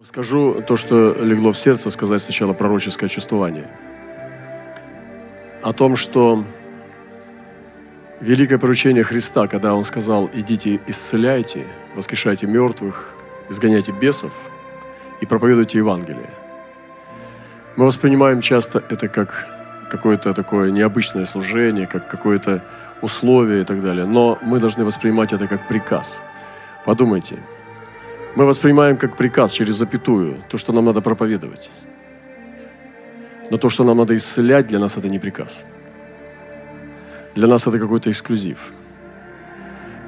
Скажу то, что легло в сердце, сказать сначала пророческое чувствование. О том, что великое поручение Христа, когда Он сказал, идите исцеляйте, воскрешайте мертвых, изгоняйте бесов и проповедуйте Евангелие. Мы воспринимаем часто это как какое-то такое необычное служение, как какое-то условие и так далее. Но мы должны воспринимать это как приказ. Подумайте – мы воспринимаем как приказ через запятую то, что нам надо проповедовать. Но то, что нам надо исцелять, для нас это не приказ. Для нас это какой-то эксклюзив.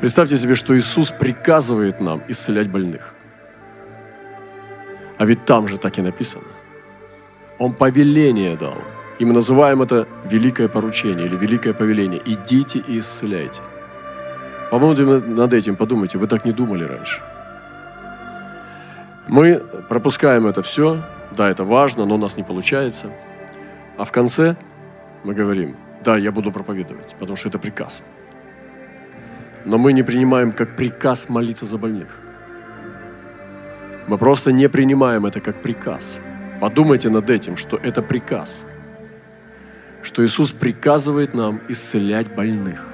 Представьте себе, что Иисус приказывает нам исцелять больных. А ведь там же так и написано. Он повеление дал. И мы называем это великое поручение или великое повеление. Идите и исцеляйте. По-моему, над этим подумайте. Вы так не думали раньше. Мы пропускаем это все, да, это важно, но у нас не получается. А в конце мы говорим, да, я буду проповедовать, потому что это приказ. Но мы не принимаем как приказ молиться за больных. Мы просто не принимаем это как приказ. Подумайте над этим, что это приказ. Что Иисус приказывает нам исцелять больных.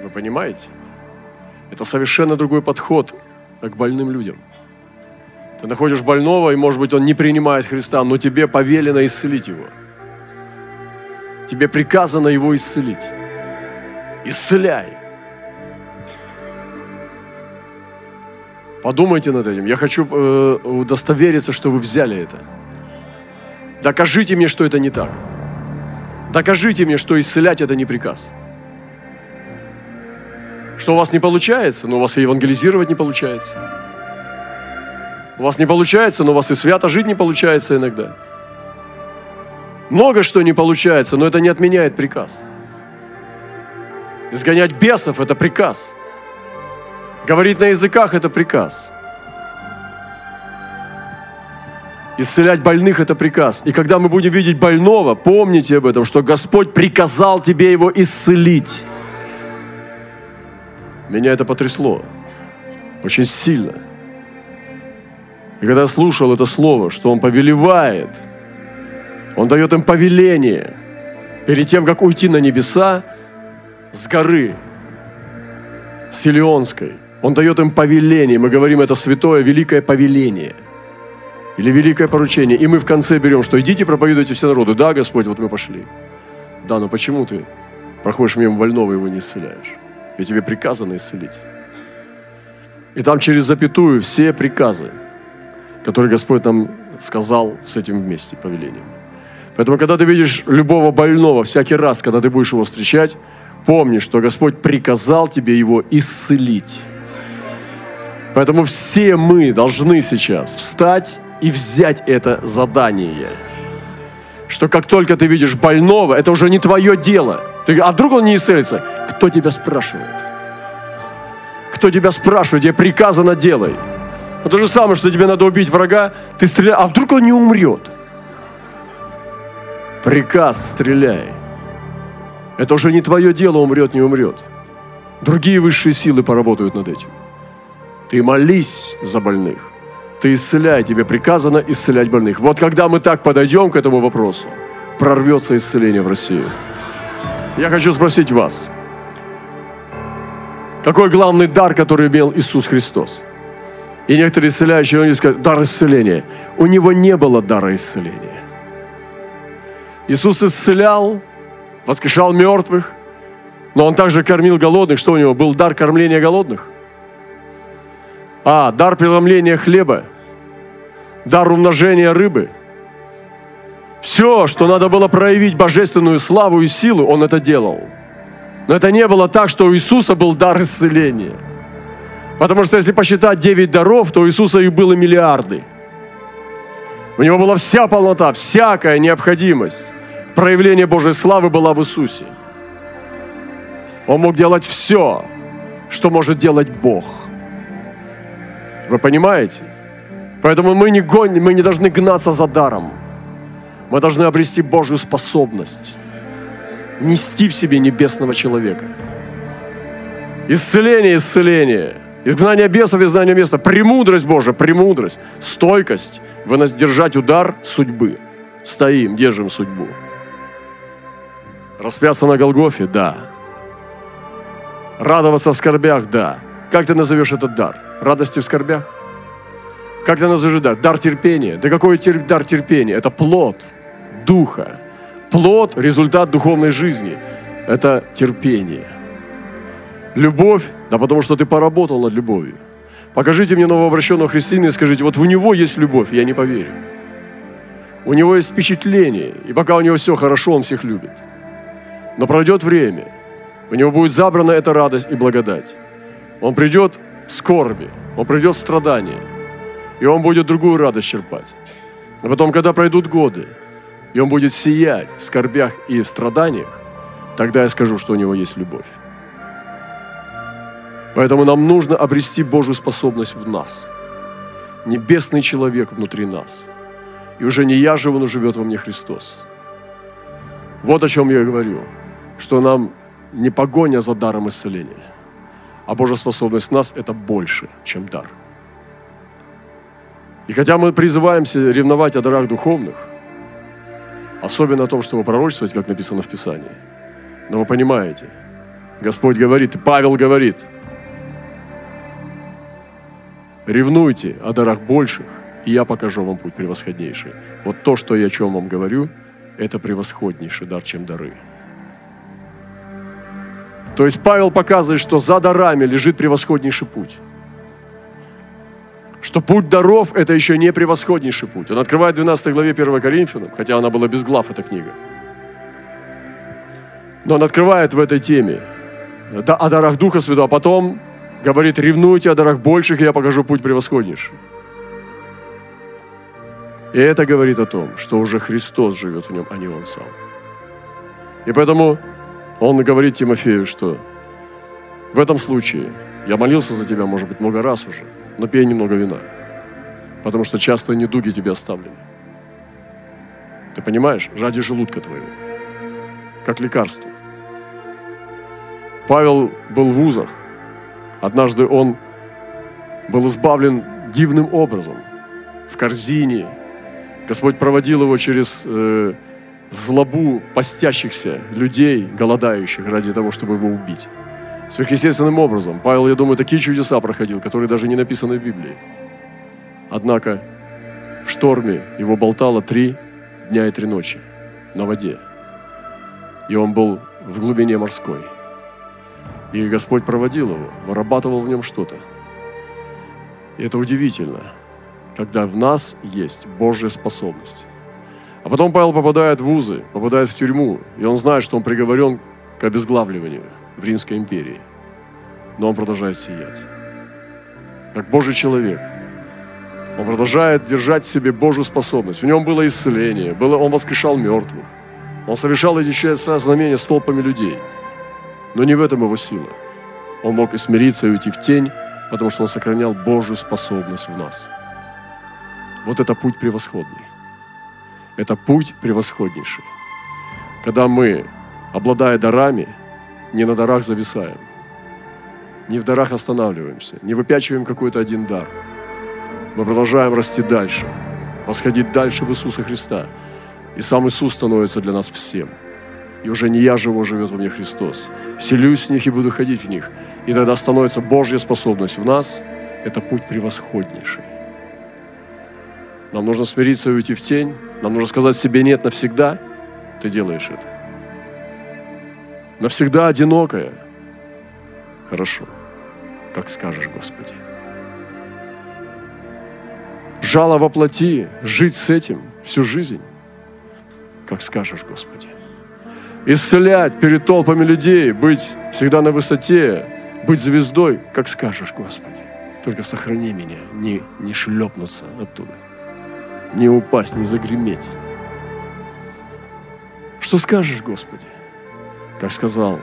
Вы понимаете? Это совершенно другой подход к больным людям. Ты находишь больного, и, может быть, он не принимает Христа, но тебе повелено исцелить его. Тебе приказано его исцелить. Исцеляй. Подумайте над этим. Я хочу э, удостовериться, что вы взяли это. Докажите мне, что это не так. Докажите мне, что исцелять это не приказ что у вас не получается, но у вас и евангелизировать не получается. У вас не получается, но у вас и свято жить не получается иногда. Много что не получается, но это не отменяет приказ. Изгонять бесов – это приказ. Говорить на языках – это приказ. Исцелять больных – это приказ. И когда мы будем видеть больного, помните об этом, что Господь приказал тебе его исцелить. Меня это потрясло очень сильно. И когда я слушал это слово, что Он повелевает, Он дает им повеление перед тем, как уйти на небеса с горы, с Он дает им повеление. Мы говорим, это святое, великое повеление. Или великое поручение. И мы в конце берем, что идите проповедуйте все народу. Да, Господь, вот мы пошли. Да, но почему ты проходишь мимо больного и его не исцеляешь? И тебе приказано исцелить. И там через запятую все приказы, которые Господь нам сказал с этим вместе, повелением. Поэтому, когда ты видишь любого больного, всякий раз, когда ты будешь его встречать, помни, что Господь приказал тебе его исцелить. Поэтому все мы должны сейчас встать и взять это задание. Что как только ты видишь больного, это уже не твое дело. Ты, а вдруг он не исцелится? Кто тебя спрашивает? Кто тебя спрашивает? Тебе приказано делай. Но то же самое, что тебе надо убить врага, ты стреляешь, а вдруг он не умрет? Приказ стреляй. Это уже не твое дело, умрет, не умрет. Другие высшие силы поработают над этим. Ты молись за больных. Ты исцеляй, тебе приказано исцелять больных. Вот когда мы так подойдем к этому вопросу, прорвется исцеление в Россию. Я хочу спросить вас – какой главный дар, который имел Иисус Христос? И некоторые исцеляющие, они скажут, дар исцеления. У него не было дара исцеления. Иисус исцелял, воскрешал мертвых, но Он также кормил голодных. Что у Него? Был дар кормления голодных? А, дар преломления хлеба, дар умножения рыбы. Все, что надо было проявить божественную славу и силу, Он это делал – но это не было так, что у Иисуса был дар исцеления. Потому что если посчитать 9 даров, то у Иисуса их было миллиарды. У него была вся полнота, всякая необходимость. Проявление Божьей славы была в Иисусе. Он мог делать все, что может делать Бог. Вы понимаете? Поэтому мы не, гоним, мы не должны гнаться за даром. Мы должны обрести Божью способность нести в себе небесного человека. Исцеление, исцеление. Изгнание бесов, изгнание места. Премудрость Божия, премудрость. Стойкость. Вынос держать удар судьбы. Стоим, держим судьбу. Распяться на Голгофе? Да. Радоваться в скорбях? Да. Как ты назовешь этот дар? Радости в скорбях? Как ты назовешь дар? Дар терпения. Да какой дар терпения? Это плод Духа. Плод – результат духовной жизни. Это терпение. Любовь, да потому что ты поработал над любовью. Покажите мне новообращенного христианина и скажите, вот у него есть любовь, я не поверю. У него есть впечатление, и пока у него все хорошо, он всех любит. Но пройдет время, у него будет забрана эта радость и благодать. Он придет в скорби, он придет в страдания, и он будет другую радость черпать. А потом, когда пройдут годы, и он будет сиять в скорбях и в страданиях, тогда я скажу, что у него есть любовь. Поэтому нам нужно обрести Божью способность в нас. Небесный человек внутри нас. И уже не я живу, но живет во мне Христос. Вот о чем я говорю. Что нам не погоня за даром исцеления, а Божья способность в нас – это больше, чем дар. И хотя мы призываемся ревновать о дарах духовных, особенно о том, чтобы пророчествовать, как написано в Писании, но вы понимаете, Господь говорит, Павел говорит – Ревнуйте о дарах больших, и я покажу вам путь превосходнейший. Вот то, что я о чем вам говорю, это превосходнейший дар, чем дары. То есть Павел показывает, что за дарами лежит превосходнейший путь. Что путь даров – это еще не превосходнейший путь. Он открывает в 12 главе 1 Коринфянам, хотя она была без глав, эта книга. Но он открывает в этой теме о дарах Духа Святого, а потом говорит, ревнуйте о дарах больших, и я покажу путь превосходнейший. И это говорит о том, что уже Христос живет в нем, а не он сам. И поэтому он говорит Тимофею, что в этом случае я молился за тебя, может быть, много раз уже, но пей немного вина, потому что часто недуги тебе оставлены. Ты понимаешь? Ради желудка твоего. Как лекарство. Павел был в вузах, Однажды он был избавлен дивным образом в корзине. Господь проводил его через э, злобу постящихся людей, голодающих ради того, чтобы его убить. Сверхъестественным образом. Павел, я думаю, такие чудеса проходил, которые даже не написаны в Библии. Однако в шторме его болтало три дня и три ночи на воде. И он был в глубине морской – и Господь проводил его, вырабатывал в нем что-то. И это удивительно, когда в нас есть Божья способность. А потом Павел попадает в вузы, попадает в тюрьму, и он знает, что он приговорен к обезглавливанию в Римской империи. Но он продолжает сиять. Как Божий человек. Он продолжает держать в себе Божью способность. В нем было исцеление, было, он воскрешал мертвых. Он совершал эти знамения с толпами людей – но не в этом его сила. Он мог и смириться, и уйти в тень, потому что он сохранял Божью способность в нас. Вот это путь превосходный. Это путь превосходнейший. Когда мы, обладая дарами, не на дарах зависаем, не в дарах останавливаемся, не выпячиваем какой-то один дар. Мы продолжаем расти дальше, восходить дальше в Иисуса Христа. И сам Иисус становится для нас всем – и уже не я живу, живет во мне Христос. Вселюсь в них и буду ходить в них. И тогда становится Божья способность в нас. Это путь превосходнейший. Нам нужно смириться и уйти в тень. Нам нужно сказать себе «нет» навсегда. Ты делаешь это. Навсегда одинокая. Хорошо. Как скажешь, Господи. Жало воплоти, жить с этим всю жизнь. Как скажешь, Господи исцелять перед толпами людей, быть всегда на высоте, быть звездой, как скажешь, Господи. Только сохрани меня, не, не шлепнуться оттуда, не упасть, не загреметь. Что скажешь, Господи? Как сказал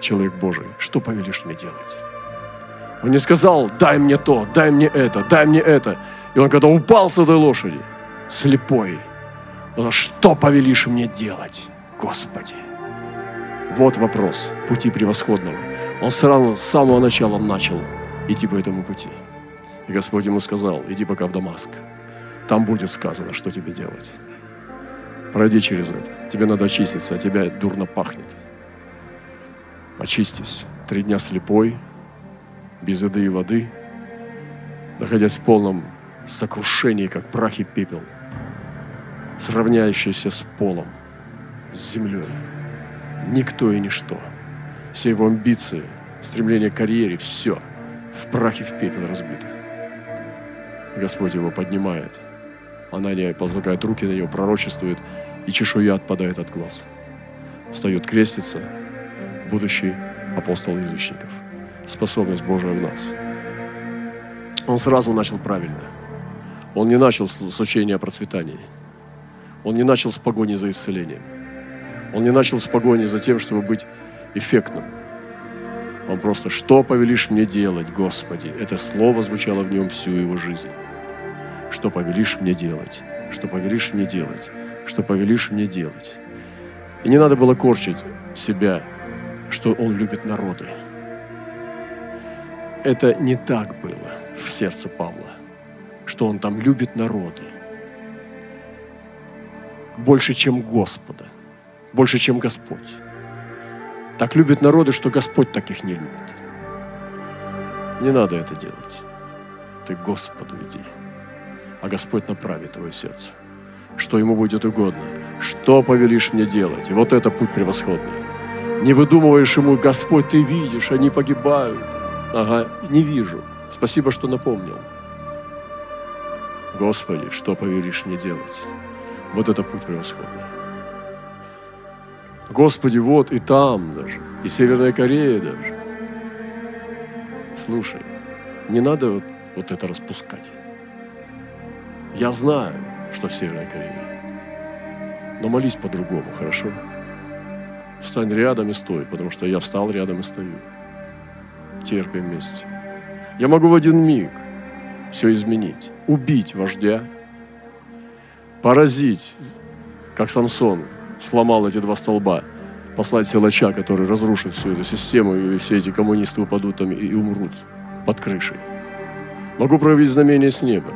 человек Божий, что повелишь мне делать? Он не сказал, дай мне то, дай мне это, дай мне это. И он когда упал с этой лошади, слепой, он сказал, что повелишь мне делать, Господи? Вот вопрос пути превосходного. Он сразу с самого начала начал идти по этому пути. И Господь ему сказал, иди пока в Дамаск. Там будет сказано, что тебе делать. Пройди через это. Тебе надо очиститься, а тебя дурно пахнет. Очистись. Три дня слепой, без еды и воды, находясь в полном сокрушении, как прах и пепел, сравняющийся с полом, с землей. Никто и ничто. Все его амбиции, стремление к карьере, все в прах и в пепел разбито. Господь его поднимает. Анания возлагает руки на него, пророчествует, и чешуя отпадает от глаз. Встает, крестится, будущий апостол язычников. Способность Божия в нас. Он сразу начал правильно. Он не начал с учения о процветании. Он не начал с погони за исцелением. Он не начал с погони за тем, чтобы быть эффектным. Он просто, что повелишь мне делать, Господи? Это слово звучало в нем всю его жизнь. Что повелишь мне делать? Что повелишь мне делать? Что повелишь мне делать? И не надо было корчить себя, что он любит народы. Это не так было в сердце Павла, что он там любит народы. Больше, чем Господа, больше, чем Господь. Так любит народы, что Господь таких не любит. Не надо это делать. Ты Господу иди, а Господь направит твое сердце. Что Ему будет угодно. Что повелишь мне делать? И вот это путь превосходный. Не выдумываешь Ему, Господь, Ты видишь, они погибают. Ага, не вижу. Спасибо, что напомнил. Господи, что повелишь мне делать? Вот это путь превосходный. Господи, вот и там даже, и Северная Корея даже. Слушай, не надо вот, вот это распускать. Я знаю, что в Северной Корее. Но молись по-другому, хорошо? Встань рядом и стой, потому что я встал рядом и стою. Терпим вместе. Я могу в один миг все изменить. Убить вождя, поразить, как Самсон сломал эти два столба, послать силача, который разрушит всю эту систему, и все эти коммунисты упадут там и умрут под крышей. Могу проявить знамение с неба.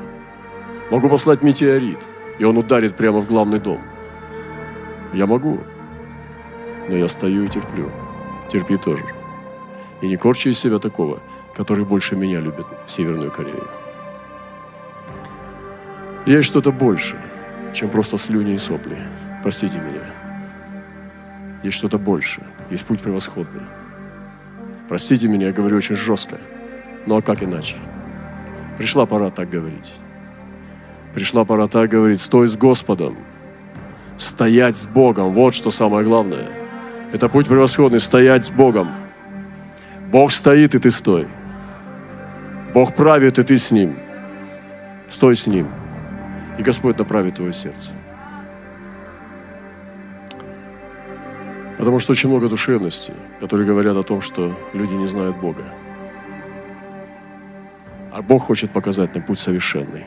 Могу послать метеорит, и он ударит прямо в главный дом. Я могу, но я стою и терплю. Терпи тоже. И не корчи из себя такого, который больше меня любит Северную Корею. Есть что-то больше, чем просто слюни и сопли. Простите меня. Есть что-то больше. Есть путь превосходный. Простите меня, я говорю очень жестко. Ну а как иначе? Пришла пора так говорить. Пришла пора так говорить. Стой с Господом. Стоять с Богом. Вот что самое главное. Это путь превосходный. Стоять с Богом. Бог стоит, и ты стой. Бог правит, и ты с Ним. Стой с Ним. И Господь направит твое сердце. Потому что очень много душевностей, которые говорят о том, что люди не знают Бога. А Бог хочет показать нам путь совершенный.